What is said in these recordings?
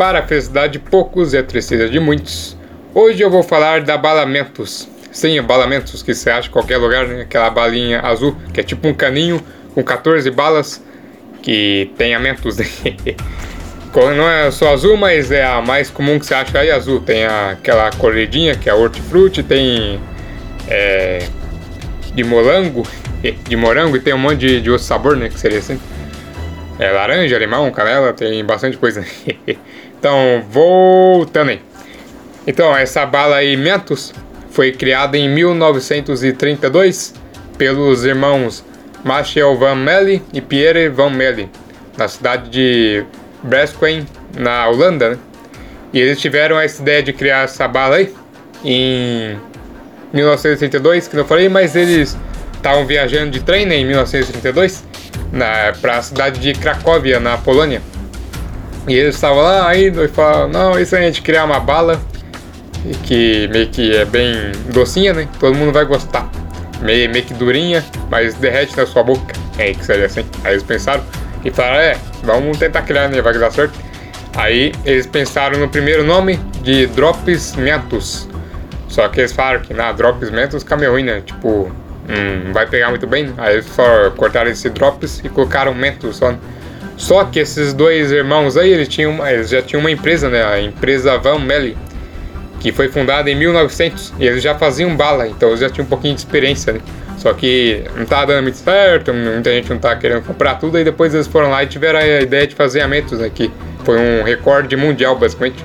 para a felicidade de poucos e a tristeza de muitos. Hoje eu vou falar da Balamentos. Sim, Balamentos, que você acha em qualquer lugar, né? Aquela balinha azul, que é tipo um caninho com 14 balas, que tem amentos. Né? Não é só azul, mas é a mais comum que você acha aí azul. Tem aquela coloridinha, que é hortifruti, tem é, de morango, de morango e tem um monte de, de outro sabor, né? Que seria assim. É laranja, limão, canela, tem bastante coisa. então, voltando aí. Então, essa bala aí, Mentos, foi criada em 1932 pelos irmãos Marshall Van Melle e Pierre Van Melle, na cidade de Braskem, na Holanda, né? E eles tiveram essa ideia de criar essa bala aí em 1932, que não falei, mas eles estavam viajando de trem né, em 1932 para a cidade de Cracóvia, na Polônia. E eles estavam lá indo e falaram, não, isso a gente criar uma bala que meio que é bem docinha, né? Todo mundo vai gostar. Meio, meio que durinha, mas derrete na sua boca. É que seria assim. Aí eles pensaram e falaram, é, vamos tentar criar, né? Vai dar certo. Aí eles pensaram no primeiro nome de Drops Mentos. Só que eles falaram que na Drops Mentos né? Tipo, hum, vai pegar muito bem. Aí eles só cortaram esse Drops e colocaram Mentos só. Só que esses dois irmãos aí, eles, tinham, eles já tinham uma empresa, né? A empresa Van Melly, que foi fundada em 1900. E eles já faziam bala, então eles já tinham um pouquinho de experiência, né? Só que não tá dando muito certo, muita gente não tá querendo comprar tudo, e depois eles foram lá e tiveram a ideia de fazer aumentos aqui. Foi um recorde mundial, basicamente.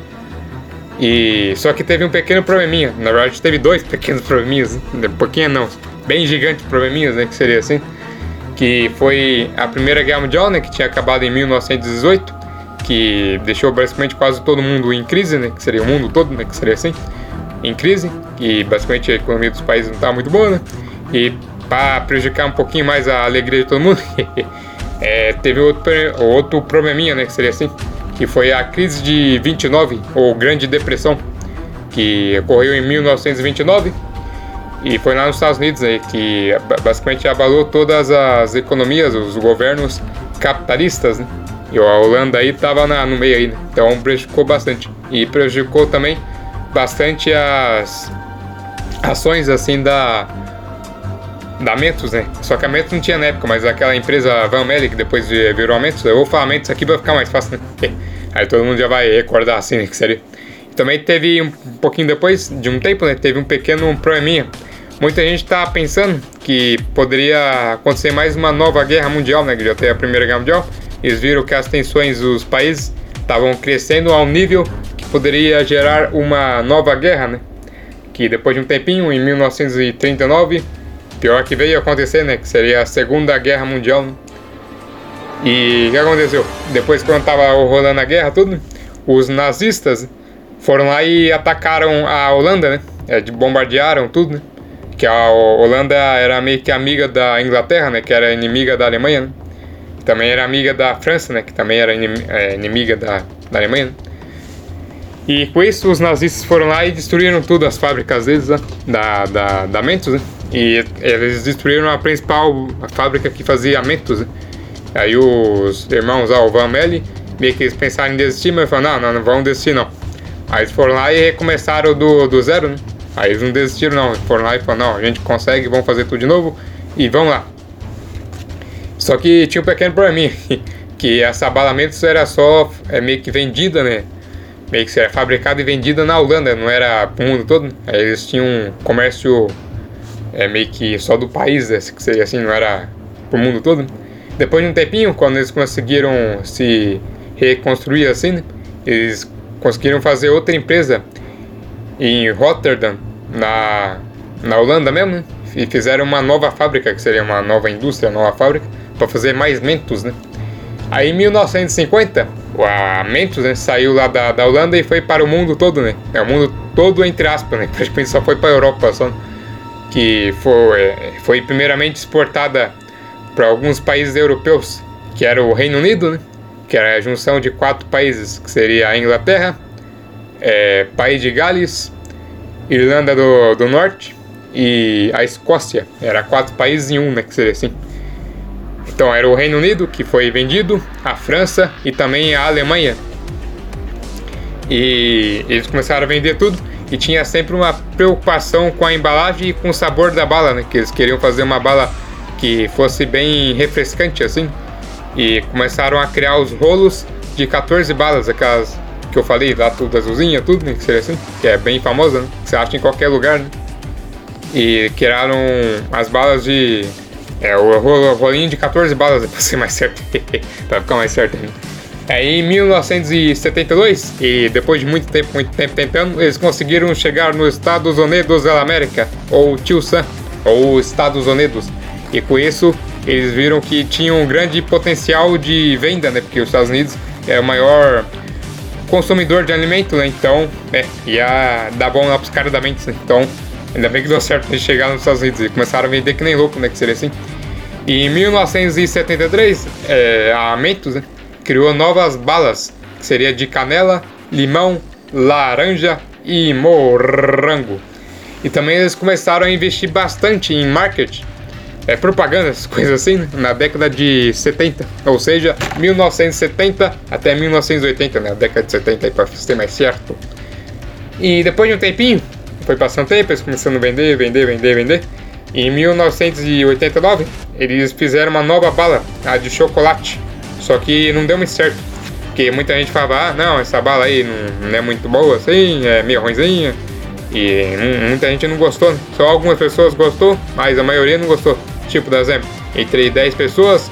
E só que teve um pequeno probleminha. Na verdade, teve dois pequenos probleminhas. Né? Pouquinho não, bem gigantes probleminhas, né? Que seria assim. Que foi a Primeira Guerra Mundial, né? Que tinha acabado em 1918. Que deixou basicamente quase todo mundo em crise, né? Que seria o mundo todo, né? Que seria assim. Em crise. E basicamente a economia dos países não estava muito boa, né? E para prejudicar um pouquinho mais a alegria de todo mundo, é, teve outro, outro probleminha, né? Que seria assim que foi a crise de 29, ou Grande Depressão, que ocorreu em 1929 e foi lá nos Estados Unidos aí, que basicamente abalou todas as economias, os governos capitalistas, né? E a Holanda aí estava no meio aí, né? então prejudicou bastante. E prejudicou também bastante as ações assim da da Mentos, né? Só que a Mentos não tinha na época, mas aquela empresa Van Melle, que depois virou a Mentos, eu vou falar Mentos aqui pra ficar mais fácil, né? Aí todo mundo já vai recordar assim, né? Que seria. Também teve um pouquinho depois de um tempo, né? Teve um pequeno probleminha. Muita gente está pensando que poderia acontecer mais uma nova guerra mundial, né? Que já tem a Primeira Guerra Mundial. Eles viram que as tensões dos países estavam crescendo ao nível que poderia gerar uma nova guerra, né? Que depois de um tempinho, em 1939 Pior que veio acontecer, né? Que seria a Segunda Guerra Mundial. Né? E o que aconteceu? Depois, quando tava rolando a guerra, tudo, os nazistas foram lá e atacaram a Holanda, né? É, bombardearam tudo, né? Que a Holanda era meio que amiga da Inglaterra, né? Que era inimiga da Alemanha, né? Também era amiga da França, né? Que também era é, inimiga da, da Alemanha, né? E com isso, os nazistas foram lá e destruíram tudo, as fábricas deles, né? da, da, da Mentos, né? E eles destruíram a principal a fábrica que fazia mentos. Né? Aí os irmãos Alvan Melli meio que eles pensaram em desistir, mas falaram, não, não, não vão desistir não. Aí eles foram lá e recomeçaram do, do zero, né? Aí eles não desistiram não, foram lá e falaram, não, a gente consegue, vamos fazer tudo de novo e vamos lá. Só que tinha um pequeno probleminha, que essa balamentos era só é, meio que vendida, né? Meio que era fabricada e vendida na Holanda, não era pro mundo todo. Aí eles tinham um comércio é meio que só do país, né, que seria assim, não era pro mundo todo. Depois de um tempinho, quando eles conseguiram se reconstruir assim, eles conseguiram fazer outra empresa em Rotterdam, na, na Holanda mesmo, né, e fizeram uma nova fábrica, que seria uma nova indústria, nova fábrica, para fazer mais mentos, né. Aí em 1950, a Mentos né, saiu lá da, da Holanda e foi para o mundo todo, né? É o mundo todo entre aspas, né? Praticamente só foi para a Europa só. Né que foi, foi primeiramente exportada para alguns países europeus, que era o Reino Unido, né? que era a junção de quatro países, que seria a Inglaterra, é, País de Gales, Irlanda do, do Norte e a Escócia. Era quatro países em um, né? Que seria assim. Então era o Reino Unido que foi vendido, a França e também a Alemanha. E eles começaram a vender tudo e tinha sempre uma preocupação com a embalagem e com o sabor da bala, né? Que eles queriam fazer uma bala que fosse bem refrescante assim. E começaram a criar os rolos de 14 balas, aquelas que eu falei lá, tudo azulzinha, tudo, né? Que seria assim, que é bem famosa, né? Que você acha em qualquer lugar, né? E criaram as balas de. É, o rolinho de 14 balas, pra ser mais certo. pra ficar mais certo ainda. É, em 1972, e depois de muito tempo, muito tempo tentando, eles conseguiram chegar nos Estados Unidos da América, ou Tio Sam, ou Estados Unidos. E com isso, eles viram que tinham um grande potencial de venda, né? Porque os Estados Unidos é o maior consumidor de alimento, né? Então, é, ia dar bom lá pros caras da mente, né? Então, ainda bem que deu certo de chegar nos Estados Unidos e começaram a vender que nem louco, né? Que seria assim. E em 1973, é, a Mentos, né? criou novas balas, que seria de canela, limão, laranja e morango. E também eles começaram a investir bastante em marketing, é, propaganda, essas coisas assim, né? na década de 70, ou seja, 1970 até 1980, né? A década de 70 para ser mais certo. E depois de um tempinho, foi passando tempo, eles começando a vender, vender, vender, vender. Em 1989, eles fizeram uma nova bala, a de chocolate, só que não deu muito certo. Porque muita gente falava, ah, não, essa bala aí não, não é muito boa assim, é meio ruimzinha. E muita gente não gostou. Né? Só algumas pessoas gostou, mas a maioria não gostou. Tipo, por exemplo, entre 10 pessoas,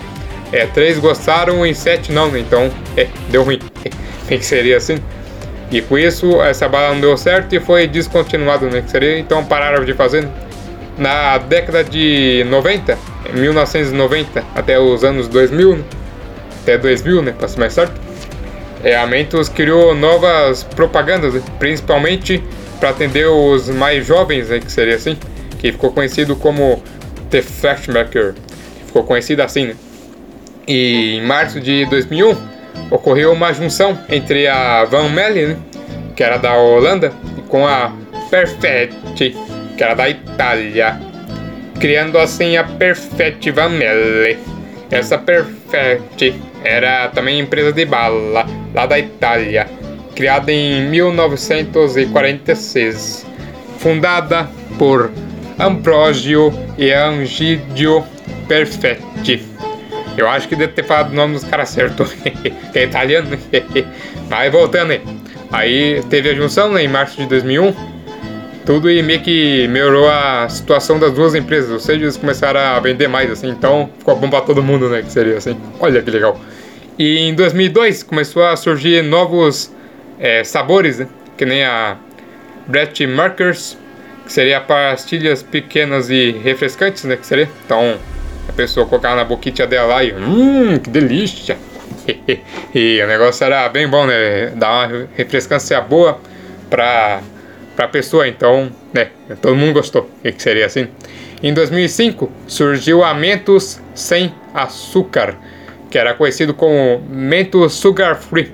é, 3 gostaram e 7 não? Então, é, deu ruim. que seria assim. E com isso, essa bala não deu certo e foi descontinuado, né? Que seria, então pararam de fazer. Na década de 90, 1990 até os anos 2000, né? até 2000, né, para ser mais certo, é, a Mentos criou novas propagandas, né, principalmente para atender os mais jovens, né, que seria assim, que ficou conhecido como The Flashmaker, ficou conhecido assim, né? E em março de 2001 ocorreu uma junção entre a Van Melle, né, que era da Holanda, com a Perfetti, que era da Itália, criando assim a Perfetti Van Melle. Essa Perfetti era também empresa de bala, lá da Itália, criada em 1946, fundada por Ambrosio e Angidio Perfetti. Eu acho que deve ter falado o nome dos caras certo, que é italiano. Mas voltando aí. Aí teve a junção né, em março de 2001 tudo e meio que melhorou a situação das duas empresas, ou seja, eles começaram a vender mais, assim, então ficou bom pra todo mundo, né, que seria assim. Olha que legal. E em 2002 começou a surgir novos é, sabores, né? que nem a Brett Markers, que seria pastilhas pequenas e refrescantes, né? Que seria. Então a pessoa colocava na boquinha dela e hum, que delícia! e o negócio era bem bom, né? Dar uma refrescância boa pra, pra pessoa, então, né? Todo mundo gostou, que seria assim. Em 2005 surgiu a Mentos sem açúcar que era conhecido como Mentos Sugar Free,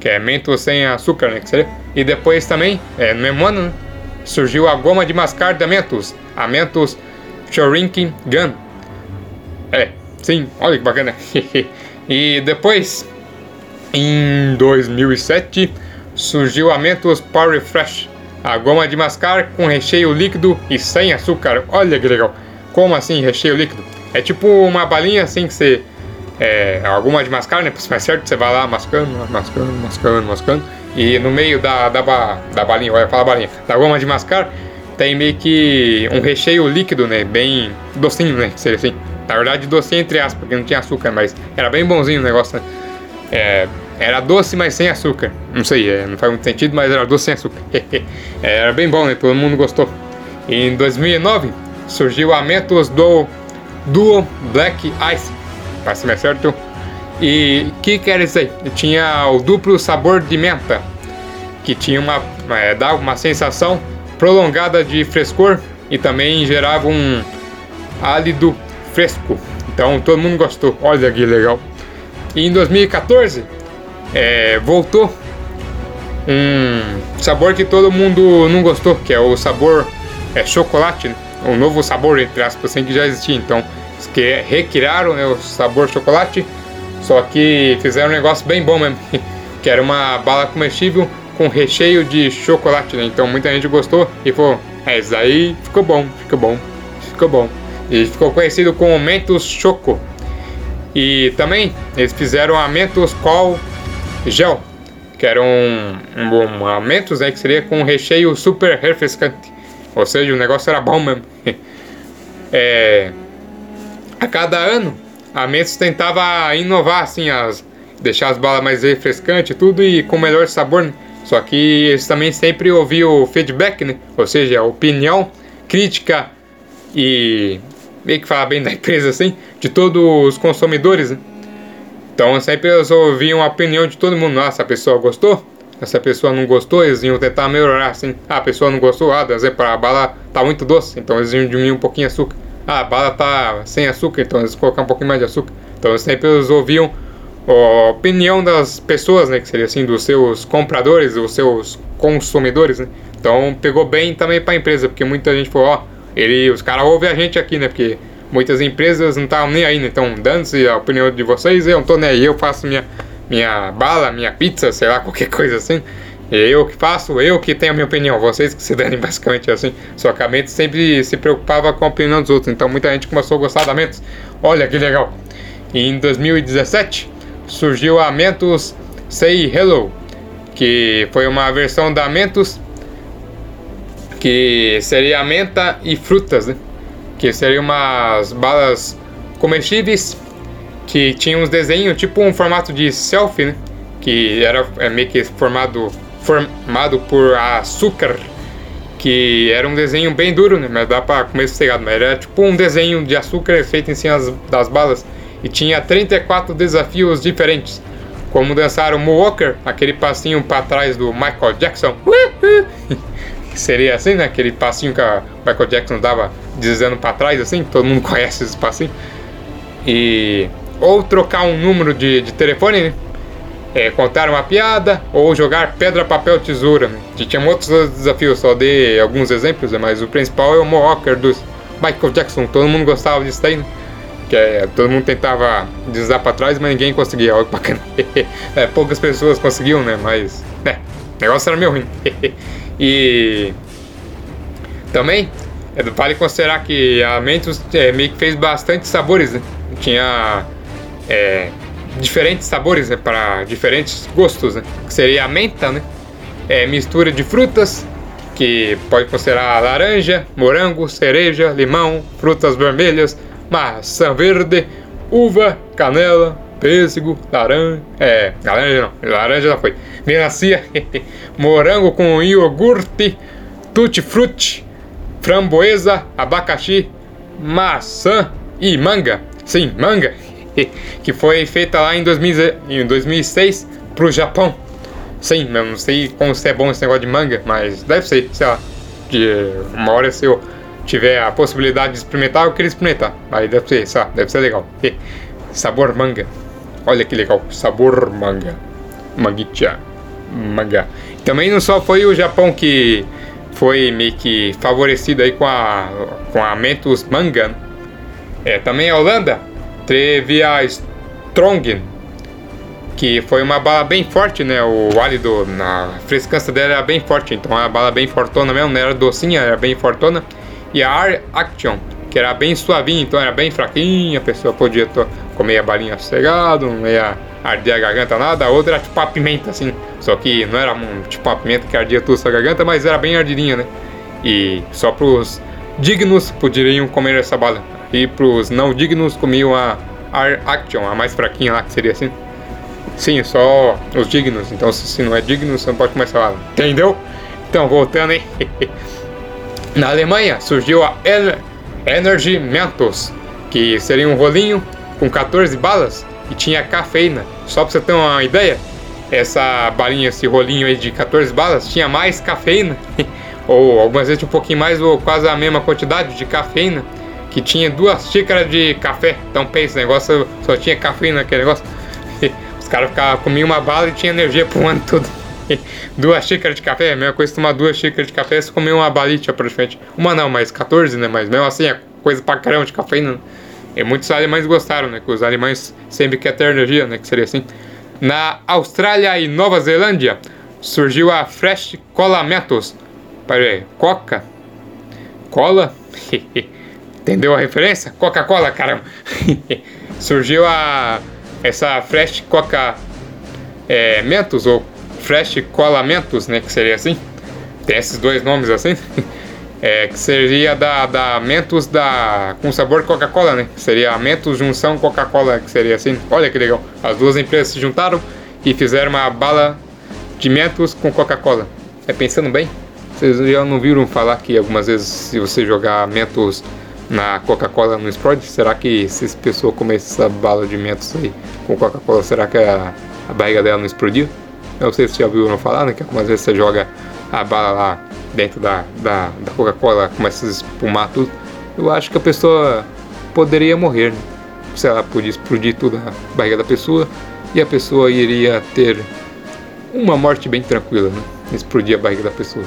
que é Mentos sem açúcar, né? Que seria. E depois também, é, no mesmo ano, né, surgiu a goma de mascar da Mentos, a Mentos Shrinking Gun. É, sim, olha que bacana. e depois, em 2007, surgiu a Mentos Power Fresh, a goma de mascar com recheio líquido e sem açúcar. Olha que legal. Como assim, recheio líquido? É tipo uma balinha assim que você é, alguma de mascar, né? Pra mais certo, você vai lá mascando, mascando, mascando, mascando. E no meio da, da, ba, da balinha, vai falar balinha, da goma de mascar, tem meio que um recheio líquido, né? Bem docinho, né? Seria assim. Na verdade, docinho entre aspas, porque não tinha açúcar, mas era bem bonzinho o negócio, né? É, era doce, mas sem açúcar. Não sei, é, não faz muito sentido, mas era doce sem açúcar. É, era bem bom, né? Todo mundo gostou. E em 2009 surgiu a Mentos do Duo Black Ice ser mais certo. E que quer dizer? Tinha o duplo sabor de menta, que tinha uma é, uma sensação prolongada de frescor e também gerava um álido fresco. Então todo mundo gostou. Olha que legal. E em 2014 é, voltou um sabor que todo mundo não gostou, que é o sabor é, chocolate, né? um novo sabor entre aspas, sem que já existia. Então que recriaram né, o sabor chocolate, só que fizeram um negócio bem bom mesmo, que era uma bala comestível com recheio de chocolate, né? Então muita gente gostou e falou, é, isso aí ficou bom, ficou bom, ficou bom. E ficou conhecido como Mentos Choco. E também eles fizeram a Mentos Col Gel, que era um, um, um Mentos né, que seria com recheio super refrescante. Ou seja, o negócio era bom mesmo. é, a cada ano, a Mentos tentava inovar assim, as, deixar as balas mais refrescantes tudo e com melhor sabor. Né? Só que eles também sempre ouviam feedback, né? Ou seja, opinião, crítica e meio que falar bem da empresa assim, de todos os consumidores, né? Então sempre eles ouviam a opinião de todo mundo. Nossa, a pessoa gostou? Essa pessoa não gostou, eles iam tentar melhorar assim. Ah, a pessoa não gostou, ah, por exemplo, a bala tá muito doce, então eles iam diminuir um pouquinho açúcar. Ah, a bala tá sem açúcar, então eles colocar um pouquinho mais de açúcar. Então sempre ouviam a opinião das pessoas, né, que seria assim, dos seus compradores, dos seus consumidores, né? Então pegou bem também para a empresa, porque muita gente falou, ó, ele, os caras ouvem a gente aqui, né? Porque muitas empresas não estavam nem aí, né? Então, dando-se a opinião de vocês, eu não tô nem aí, eu faço minha, minha bala, minha pizza, sei lá, qualquer coisa assim. Eu que faço, eu que tenho a minha opinião, vocês que se danem basicamente assim. Só que a Mentos sempre se preocupava com a opinião dos outros, então muita gente começou a gostar da Mentos. Olha que legal. E em 2017 surgiu a Mentos Say Hello, que foi uma versão da Mentos que seria menta e frutas, né? Que seriam umas balas comestíveis que tinham uns desenhos, tipo um formato de selfie, né? Que era é, meio que formado, formado por açúcar, que era um desenho bem duro, né? Mas dá pra comer sossegado, mas era tipo um desenho de açúcar feito em cima das balas. E tinha 34 desafios diferentes, como dançar o Moonwalker, aquele passinho para trás do Michael Jackson. que seria assim, né? Aquele passinho que a Michael Jackson dava dizendo para trás, assim, todo mundo conhece esse passinho. E ou trocar um número de, de telefone, né? É, contar uma piada ou jogar pedra, papel, tesoura. Né? Tinha outros desafios, só dei alguns exemplos, né? mas o principal é o Mohawker dos Michael Jackson. Todo mundo gostava disso aí, né? Que é, todo mundo tentava deslizar para trás, mas ninguém conseguia. Olha que bacana. é, poucas pessoas conseguiam, né? Mas, é, o negócio era meio ruim. E também é, vale considerar que a Mentos é, meio que fez bastante sabores, né? Tinha é, diferentes sabores né? para diferentes gostos, né? Que seria a menta, né? É, mistura de frutas, que pode considerar laranja, morango, cereja, limão, frutas vermelhas, maçã verde, uva, canela, pêssego, laranja, é, laranja não, laranja já foi, melancia, morango com iogurte, tutti-frutti, framboesa, abacaxi, maçã e manga. Sim, manga. Que foi feita lá em, 2000, em 2006 pro Japão. Sim, eu não sei como se é bom esse negócio de manga, mas deve ser, sei lá. De uma hora se eu tiver a possibilidade de experimentar, eu queria experimentar. Aí deve ser, sei lá, deve ser legal. Sabor manga. Olha que legal, sabor manga. Mangicha mangá. Também não só foi o Japão que foi meio que favorecido aí com a, com a Mentos Manga. Né? É, também a Holanda teve a Strong, que foi uma bala bem forte, né? O álido, na frescância dela era bem forte, então a bala bem fortona mesmo, não era docinha, era bem fortona. E a Air Action, que era bem suavinha, então era bem fraquinha, a pessoa podia comer a balinha sossegado, não ia arder a garganta nada. A outra era tipo a pimenta, assim, só que não era um, tipo uma pimenta que ardia tudo a garganta, mas era bem ardidinha, né? E só pros dignos poderiam comer essa bala. E pros não dignos comiam a Ar Action, a mais fraquinha lá, que seria assim. Sim, só os dignos. Então, se não é digno, você não pode essa bala. Entendeu? Então, voltando aí. Na Alemanha surgiu a Energy Mentos, que seria um rolinho com 14 balas e tinha cafeína. Só pra você ter uma ideia, essa balinha, esse rolinho aí de 14 balas, tinha mais cafeína, ou algumas vezes um pouquinho mais, ou quase a mesma quantidade de cafeína, que tinha duas xícaras de café. Então pensa, negócio só tinha cafeína naquele negócio. Os caras ficavam, comiam uma bala e tinha energia pro ano todo. duas xícaras de café, a mesma coisa tomar duas xícaras de café, você comeu uma balita praticamente. Uma não, mas 14, né? Mas mesmo assim é coisa pra caramba de cafeína. Né? E muitos alemães gostaram, né? Que os alemães sempre querem ter energia, né? Que seria assim. Na Austrália e Nova Zelândia surgiu a Fresh Cola Mentos. Peraí, Coca? Cola? Entendeu a referência? Coca-Cola, caramba! surgiu a essa Fresh Coca é, Mentos ou Fresh Cola Mentos, né? Que seria assim. Tem esses dois nomes assim. É, que seria da, da Mentos da, com sabor Coca-Cola, né? Que seria Mentos junção Coca-Cola, que seria assim. Olha que legal. As duas empresas se juntaram e fizeram uma bala de Mentos com Coca-Cola. É pensando bem? Vocês já não viram falar que algumas vezes se você jogar Mentos na Coca-Cola não explode? Será que se essa pessoa comer essa bala de Mentos aí com Coca-Cola, será que a, a barriga dela não explodiu? Eu não sei se já ouviram falar, né? Que algumas vezes você joga a bala lá dentro da, da, da Coca-Cola começa a espumar tudo, eu acho que a pessoa poderia morrer. Né? Se ela podia explodir tudo na barriga da pessoa e a pessoa iria ter uma morte bem tranquila, né? Explodir a barriga da pessoa.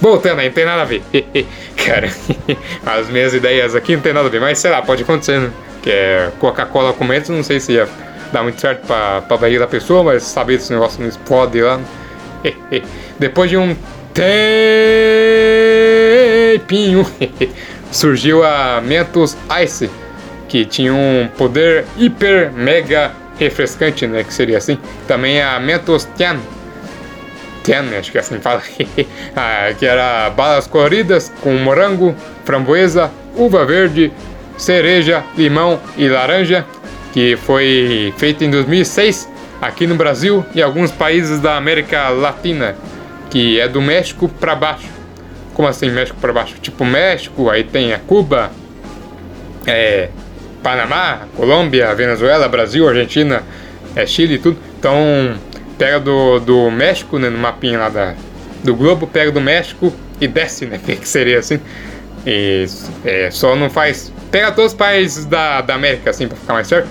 Voltando aí, não tem nada a ver. Cara, as minhas ideias aqui não tem nada a ver, mas sei lá, pode acontecer, né? Que é Coca-Cola com mentos, não sei se ia dar muito certo pra, pra barriga da pessoa, mas saber se o negócio não explode lá. Depois de um tempinho surgiu a Mentos Ice, que tinha um poder hiper mega refrescante, né, que seria assim. Também a Mentos Tian, Tian, acho que assim fala, ah, que era balas coloridas com morango, framboesa, uva verde, cereja, limão e laranja, que foi feita em 2006 aqui no Brasil e alguns países da América Latina que é do México para baixo. Como assim México para baixo? Tipo México, aí tem a Cuba, é, Panamá, Colômbia, Venezuela, Brasil, Argentina, é, Chile e tudo. Então pega do, do México, né, no mapinha lá da, do globo, pega do México e desce, né? Que seria assim. E é, só não faz. Pega todos os países da, da América, assim, para ficar mais certo.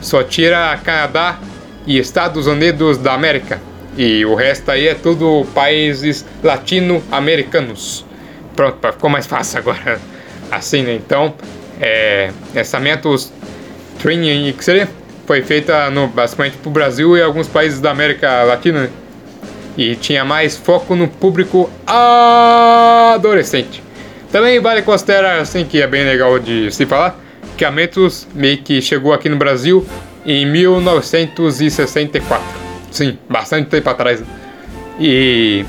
Só tira Canadá e Estados Unidos da América. E o resto aí é tudo países latino-americanos. Pronto, ficou mais fácil agora. Assim, né? Então, é, essa Mentos Training XD foi feita no, basicamente para o Brasil e alguns países da América Latina. E tinha mais foco no público adolescente. Também vale considerar assim que é bem legal de se falar que a Mentos meio que chegou aqui no Brasil em 1964. Sim, bastante tempo atrás. E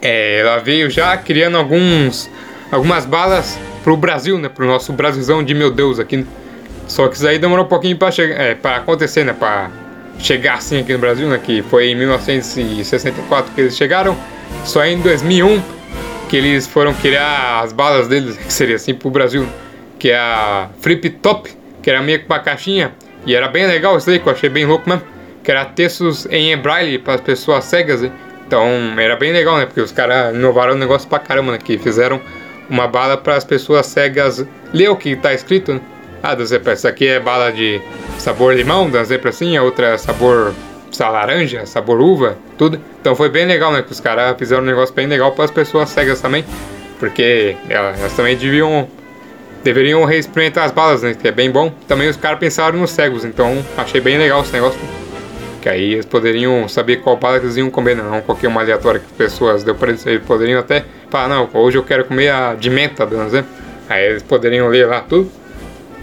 é, ela veio já criando alguns algumas balas pro Brasil, né? Pro nosso Brasilzão de meu Deus aqui. Só que isso aí demorou um pouquinho para chegar, é, acontecer, né? Para chegar assim aqui no Brasil, né? Que foi em 1964 que eles chegaram. Só em 2001 que eles foram criar as balas deles, que seria assim pro Brasil, que é a Flip Top, que era meio que uma caixinha e era bem legal isso aí, que eu achei bem louco mesmo que era textos em braille para as pessoas cegas. Né? Então era bem legal, né? Porque os caras inovaram o negócio pra caramba, né? Que fizeram uma bala para as pessoas cegas ler o que está escrito. Né? Ah, da Zepra, essa aqui é bala de sabor limão, da Zepra assim, a outra é sabor laranja, sabor uva, tudo. Então foi bem legal, né? Que os caras fizeram um negócio bem legal para as pessoas cegas também. Porque elas também deviam deveriam reexperimentar as balas, né? Que é bem bom. Também os caras pensaram nos cegos, então achei bem legal esse negócio. Que aí eles poderiam saber qual bala que eles iam comer, não qualquer uma aleatória que pessoas deu para eles. Eles poderiam até falar, não, hoje eu quero comer a de menta, exemplo. Aí eles poderiam ler lá tudo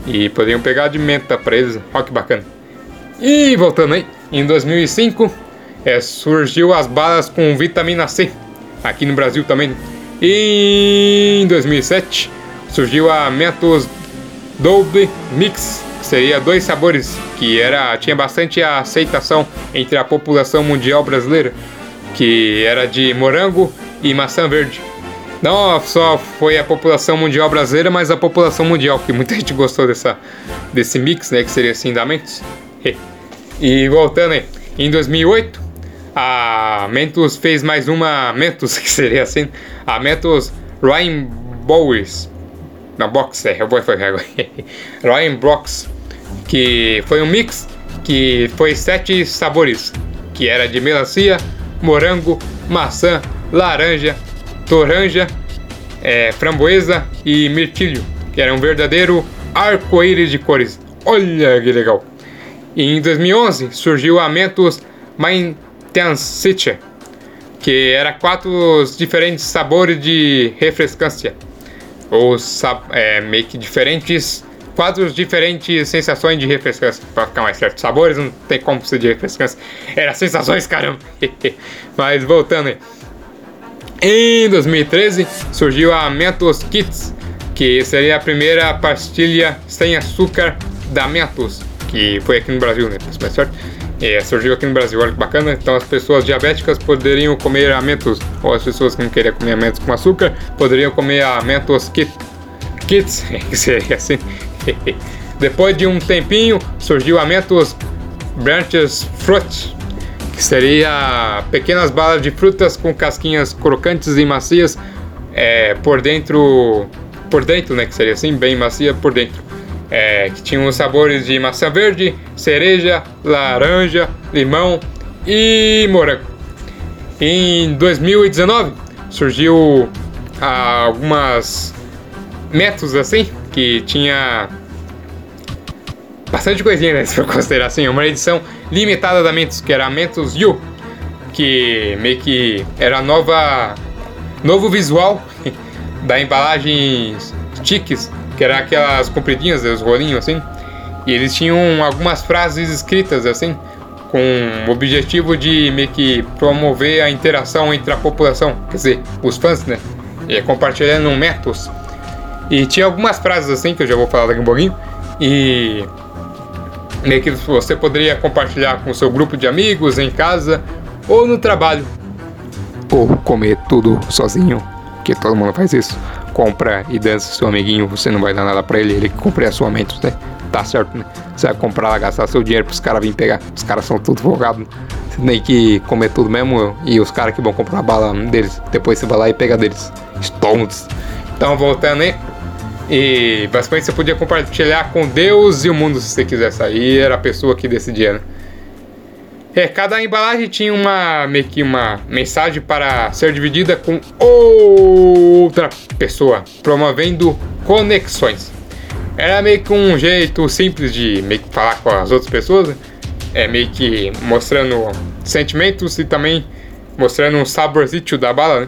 e poderiam pegar de menta eles. Olha que bacana. E voltando aí, em 2005 é, surgiu as balas com vitamina C aqui no Brasil também. E em 2007 surgiu a Mentos Double Mix seria dois sabores que era tinha bastante aceitação entre a população mundial brasileira, que era de morango e maçã verde. Não só foi a população mundial brasileira, mas a população mundial, que muita gente gostou dessa, desse mix, né, que seria assim da Mentos. E voltando aí, em 2008, a Mentos fez mais uma Mentos, que seria assim, a Mentos Rainbows, na box, é, eu vou agora. Rainbows que foi um mix que foi sete sabores, que era de melancia, morango, maçã, laranja, toranja, é, framboesa e mirtilho, que era um verdadeiro arco-íris de cores. Olha que legal! E em 2011 surgiu a Mentos Maintensitcher, que era quatro diferentes sabores de refrescância. Ou é, meio que diferentes. Quatro diferentes sensações de refrescância. Pra ficar mais certo. Sabores não tem como ser de refrescância. Era sensações, caramba. Mas voltando aí. Em 2013 surgiu a Mentos Kits, que seria a primeira pastilha sem açúcar da Mentos, que foi aqui no Brasil, né? Mais certo? É, surgiu aqui no Brasil, olha que bacana. Então as pessoas diabéticas poderiam comer a Mentos, ou as pessoas que não queriam comer a Mentos com açúcar poderiam comer a Mentos Kit, Kits, que seria assim. Depois de um tempinho surgiu a Mentos Branches Fruit, que seria pequenas balas de frutas com casquinhas crocantes e macias é, por dentro, por dentro, né, que seria assim, bem macia por dentro. É, que tinham os sabores de maçã verde, cereja, laranja, limão e morango. Em 2019 surgiu ah, algumas métodos assim que tinha bastante coisinha, né? Se for considerar assim, uma edição limitada da Mentos, que era a Mentos You, que meio que era nova. novo visual da embalagem chiques, que era aquelas compridinhas, os rolinhos assim. E eles tinham algumas frases escritas assim, com o objetivo de meio que promover a interação entre a população, quer dizer, os fãs, né? E compartilhando métodos. E tinha algumas frases assim que eu já vou falar daqui um pouquinho. E que você poderia compartilhar com seu grupo de amigos, em casa ou no trabalho. Ou comer tudo sozinho, que todo mundo faz isso. Compra e dança seu amiguinho, você não vai dar nada pra ele, ele compra a sua mente, né? Tá certo, né? Você vai comprar lá, gastar seu dinheiro pros caras virem pegar. Os caras são tudo folgados. Você tem que comer tudo mesmo e os caras que vão comprar a bala deles. Depois você vai lá e pega deles. Stones. Então, voltando aí. E basicamente você podia compartilhar com Deus e o mundo se você quisesse. Aí era a pessoa que decidia, né? É, cada embalagem tinha uma meio que uma mensagem para ser dividida com outra pessoa, promovendo conexões. Era meio que um jeito simples de meio que falar com as outras pessoas, né? é meio que mostrando sentimentos e também mostrando um saborzinho da bala, né?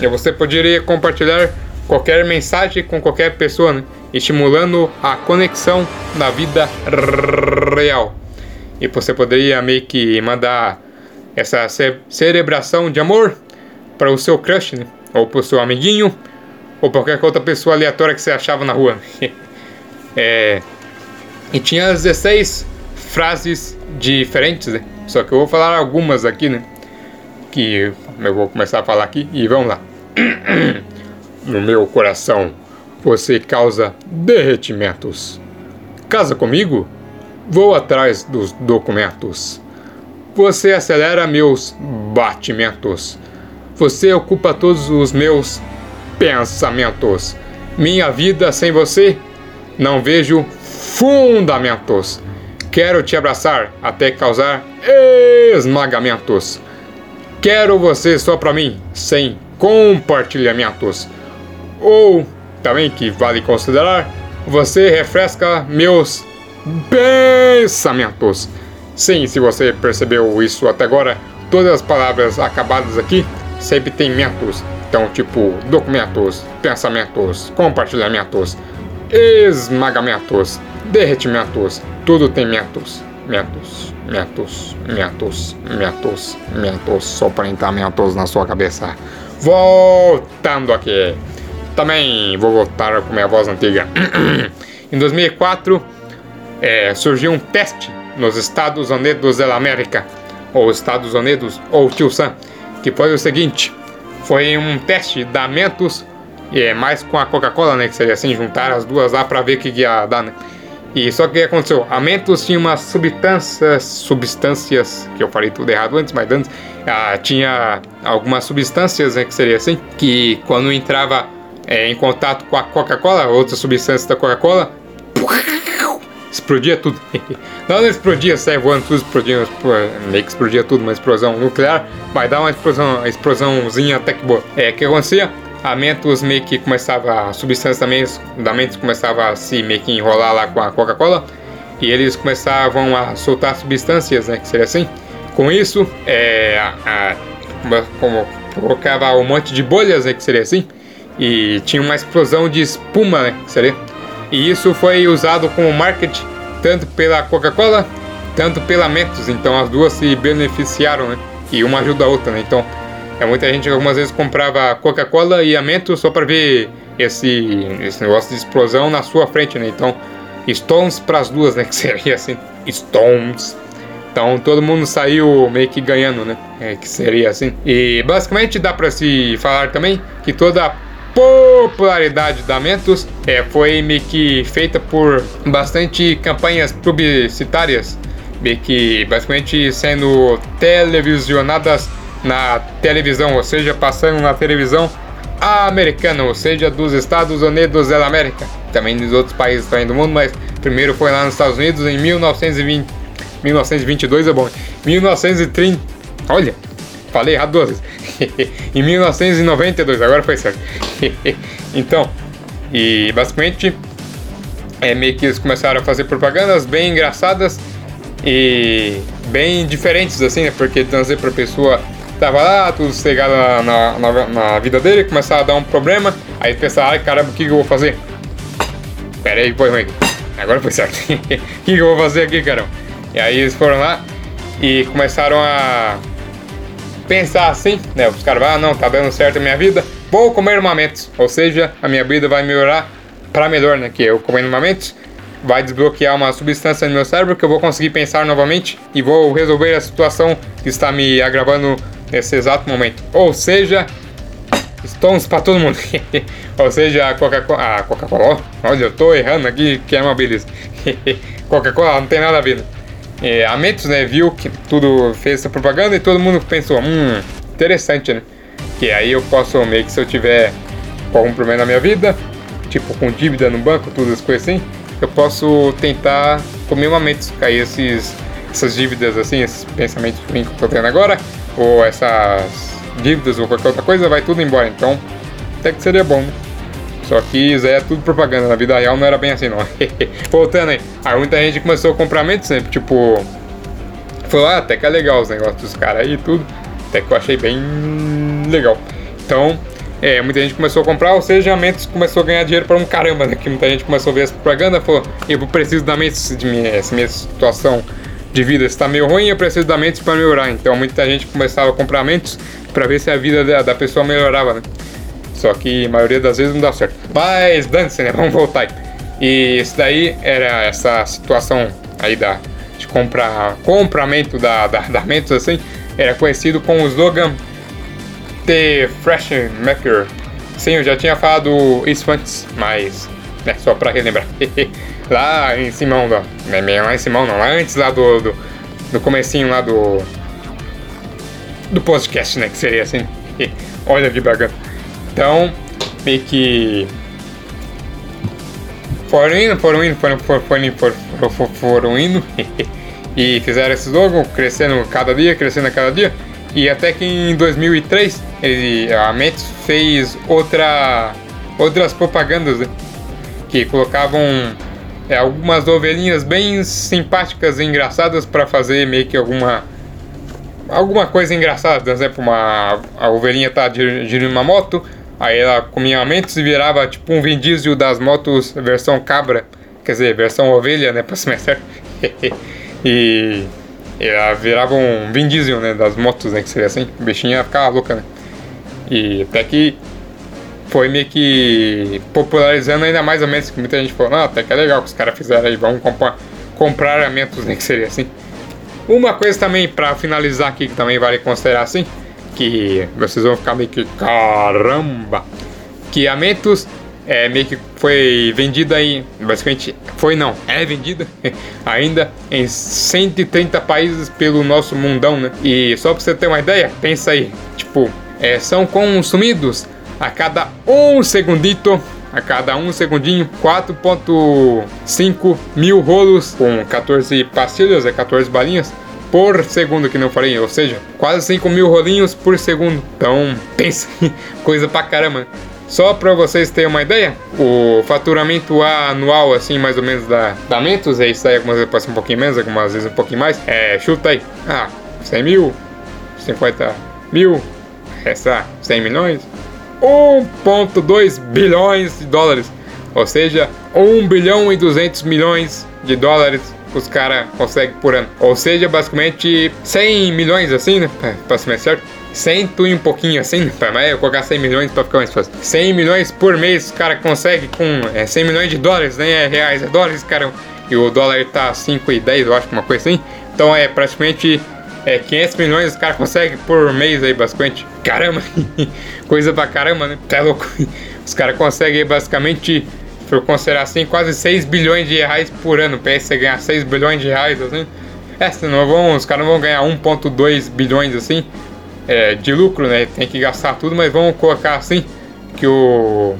E você poderia compartilhar qualquer mensagem com qualquer pessoa, né? estimulando a conexão da vida real. E você poderia meio que mandar essa cerebração de amor para o seu crush, né? ou para o seu amiguinho, ou qualquer outra pessoa aleatória que você achava na rua. é... E tinha 16 frases diferentes, né? só que eu vou falar algumas aqui, né? Que eu vou começar a falar aqui e vamos lá. no meu coração. Você causa derretimentos. Casa comigo? Vou atrás dos documentos. Você acelera meus batimentos. Você ocupa todos os meus pensamentos. Minha vida sem você não vejo fundamentos. Quero te abraçar até causar esmagamentos. Quero você só para mim, sem compartilhamentos. Ou, também que vale considerar, você refresca meus pensamentos. Sim, se você percebeu isso até agora, todas as palavras acabadas aqui sempre têm mentos. Então, tipo, documentos, pensamentos, compartilhamentos, esmagamentos, derretimentos, tudo tem mentos. Mentos, mentos, mentos, mentos, mentos, soprentamentos na sua cabeça. Voltando aqui. Também vou voltar com minha voz antiga. em 2004, é, surgiu um teste nos Estados Unidos da América, ou Estados Unidos, ou Tio Sam, que foi o seguinte: foi um teste da Mentos, e é mais com a Coca-Cola, né? Que seria assim, juntar as duas lá para ver o que ia dar, né? E só que aconteceu? A Mentos tinha umas substâncias, substâncias, que eu falei tudo errado antes, mas antes, ah, tinha algumas substâncias, né, que seria assim, que quando entrava é, em contato com a Coca-Cola, outras substâncias da Coca-Cola, explodia tudo. não, não explodia, sai voando tudo, explodia, meio que explodia tudo, uma explosão nuclear, mas dá uma explosão, explosãozinha até que boa. É, o que acontecia? A Mentos meio que começava, a substância da Mentos começava a se meio que enrolar lá com a Coca-Cola, e eles começavam a soltar substâncias, né, que seria assim. Com isso, é, a, a como colocava um monte de bolhas, né, que seria assim, e tinha uma explosão de espuma, né, seria. E isso foi usado como marketing tanto pela Coca-Cola, tanto pela Mentos, então as duas se beneficiaram, né, e uma ajuda a outra, né, então é muita gente que algumas vezes comprava Coca-Cola e a Mentos só para ver esse, esse negócio de explosão na sua frente, né, então Stones para as duas, né, que seria assim, Stones. Então todo mundo saiu meio que ganhando, né? É, que seria assim. E basicamente dá para se falar também que toda a popularidade da Mentos é, foi meio que feita por bastante campanhas publicitárias, meio que basicamente sendo televisionadas na televisão, ou seja, passando na televisão americana, ou seja, dos Estados Unidos da América, também dos outros países também do mundo, mas primeiro foi lá nos Estados Unidos em 1920 1922 é bom. 1930. Olha, falei errado duas vezes. em 1992, agora foi certo. então, e basicamente é meio que eles começaram a fazer propagandas bem engraçadas e bem diferentes, assim, né? Porque trazer pra pessoa tava lá, tudo cegado na, na, na, vida dele, começava a dar um problema, aí pensava, ai caramba, o que, que eu vou fazer? Pera aí, foi ruim. Agora foi certo. O que, que eu vou fazer aqui, caramba? E aí eles foram lá e começaram a pensar assim, né? Os caras, ah, não, tá dando certo a minha vida, vou comer mamentos. Ou seja, a minha vida vai melhorar para melhor, né? Que eu comendo mamentos vai desbloquear uma substância no meu cérebro que eu vou conseguir pensar novamente e vou resolver a situação que está me agravando nesse exato momento. Ou seja, Stones para todo mundo. Ou seja, a Coca-Cola. Ah, Coca-Cola. Olha, eu tô errando aqui, que é uma beleza. Coca-Cola não tem nada a ver. É, a né, viu que tudo fez essa propaganda e todo mundo pensou, hum, interessante, né? Que aí eu posso meio que se eu tiver algum problema na minha vida, tipo com dívida no banco, tudo as coisas assim, eu posso tentar comer uma Mentos, cair esses, essas dívidas assim, esses pensamentos que eu tô tendo agora, ou essas dívidas ou qualquer outra coisa, vai tudo embora. Então, até que seria bom, né? Só que isso aí é tudo propaganda. Na vida real não era bem assim, não. Voltando aí. Aí muita gente começou a comprar mente sempre. Tipo, falou, ah, até que é legal os negócios dos caras aí e tudo. Até que eu achei bem legal. Então, é, muita gente começou a comprar, ou seja, a Mentos começou a ganhar dinheiro para um caramba, né? Que muita gente começou a ver essa propaganda, falou, eu preciso da Mentos, de minha, essa minha situação de vida está meio ruim, eu preciso da Mentos para melhorar. Então muita gente começava a comprar Mentos para ver se a vida da, da pessoa melhorava, né? Só que a maioria das vezes não dá certo. Mas dane-se, né? Vamos voltar aí. E isso daí era essa situação aí da, de comprar, compramento da, da, da Mentos, assim, era conhecido com o slogan The Fresh Maker. Sim, eu já tinha falado isso antes, mas né, só pra relembrar. lá em Simão, lá, lá em Simão não, lá antes lá do, do, do comecinho lá do do podcast, né, que seria assim. Olha que bacana. Então, meio que. Foram indo, foram indo, foram, foram, foram, foram, foram, foram indo. e fizeram esse logo, crescendo cada dia, crescendo cada dia. E até que em 2003, ele, a Mentos fez outra, outras propagandas, né? Que colocavam é, algumas ovelhinhas bem simpáticas e engraçadas para fazer meio que alguma alguma coisa engraçada, por exemplo, uma a ovelhinha tá dirigindo uma moto, Aí ela comia mentos e virava tipo um Vin Diesel das motos versão cabra. Quer dizer, versão ovelha, né? Pra mais certo. e ela virava um Vin Diesel, né? Das motos, né? Que seria assim. O bichinho ia ficar louca, né? E até que foi meio que popularizando ainda mais a mentos. Que muita gente falou, não, até que é legal que os caras fizeram aí. Vamos comprar, comprar a mentos, né? Que seria assim. Uma coisa também, pra finalizar aqui, que também vale considerar assim que vocês vão ficar meio que caramba. Que a Mentos é, meio que foi vendida aí, basicamente foi não, é vendida ainda em 130 países pelo nosso mundão, né? E só pra você ter uma ideia, pensa aí, tipo, é, são consumidos a cada um segundito, a cada um segundinho, 4.5 mil rolos com 14 pastilhas, é 14 balinhas por segundo, que não falei, ou seja, quase 5 mil rolinhos por segundo. Então, pensa, coisa pra caramba. Só para vocês terem uma ideia, o faturamento anual, assim, mais ou menos da, da Mentos, é isso aí, algumas vezes ser um pouquinho menos, algumas vezes um pouquinho mais, é, chuta aí, ah, 100 mil, 50 mil, essa 100 milhões, 1.2 bilhões de dólares. Ou seja, 1 bilhão e 200 milhões de dólares os caras conseguem por ano. Ou seja, basicamente 100 milhões assim, né? Pra, pra ser mais certo. 100 e um pouquinho assim, né? Mas eu colocar 100 milhões pra ficar mais fácil. 100 milhões por mês os caras conseguem com é, 100 milhões de dólares, nem né? é reais, é dólares, cara. E o dólar tá 5 e 10, eu acho, uma coisa assim. Então é praticamente é, 500 milhões os caras conseguem por mês aí, basicamente. Caramba, coisa pra caramba, né? Tá louco. Os caras conseguem basicamente por considerar assim, quase 6 bilhões de reais por ano. Pra você ganhar 6 bilhões de reais, assim. É, senão vão, os caras não vão ganhar 1,2 bilhões, assim, é, de lucro, né? Tem que gastar tudo, mas vamos colocar assim, que o,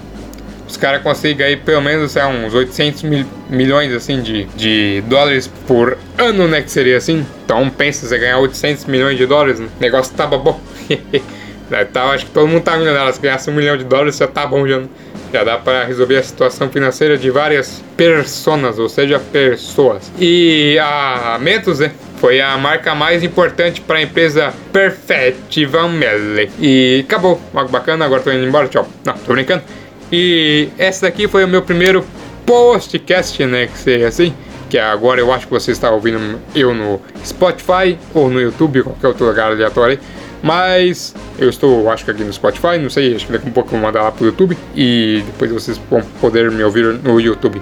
os caras consigam aí pelo menos é, uns 800 mil, milhões, assim, de, de dólares por ano, né? Que seria assim. Então pensa, você ganhar 800 milhões de dólares, né? o negócio tava bom. tá, acho que todo mundo tá milionário. Se ganhasse um milhão de dólares, já tá bom já. Né? Já dá para resolver a situação financeira de várias personas, ou seja, pessoas. E a Mentos, né? Foi a marca mais importante para a empresa Perfectivamente. E acabou. Algo bacana, agora tô indo embora, tchau. Não, tô brincando. E esse daqui foi o meu primeiro postcast, né? Que seria assim. Que agora eu acho que você está ouvindo eu no Spotify ou no YouTube, qualquer outro lugar aleatório aí. Mas eu estou, acho que aqui no Spotify, não sei, acho que daqui a pouco eu vou mandar lá pro YouTube e depois vocês vão poder me ouvir no YouTube.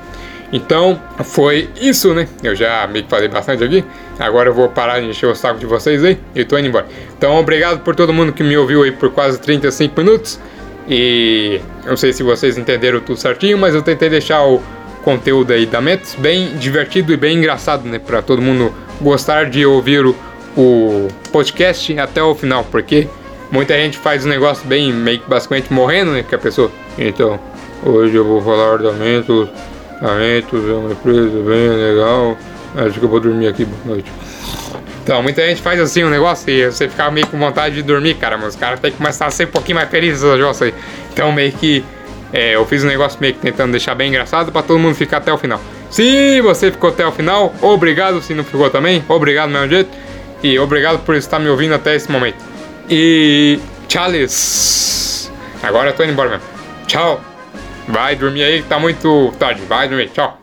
Então, foi isso, né? Eu já meio que falei bastante aqui. Agora eu vou parar de encher o saco de vocês aí e tô indo embora. Então, obrigado por todo mundo que me ouviu aí por quase 35 minutos. E não sei se vocês entenderam tudo certinho, mas eu tentei deixar o conteúdo aí da Mets bem divertido e bem engraçado, né? Pra todo mundo gostar de ouvir o, o podcast até o final, porque muita gente faz um negócio bem, meio que basicamente morrendo, né? Que a pessoa. Então, hoje eu vou falar da Mentos. A Mentos é uma empresa bem legal. Acho que eu vou dormir aqui, boa noite. Então, muita gente faz assim um negócio e você fica meio com vontade de dormir, cara, mas os caras têm que começar a ser um pouquinho mais felizes negócio aí. Então, meio que é, eu fiz um negócio meio que tentando deixar bem engraçado para todo mundo ficar até o final. Se você ficou até o final, obrigado. Se não ficou também, obrigado do mesmo jeito. E obrigado por estar me ouvindo até esse momento. E. Charles! Agora eu tô indo embora mesmo. Tchau! Vai dormir aí, tá muito tarde. Vai dormir. Tchau!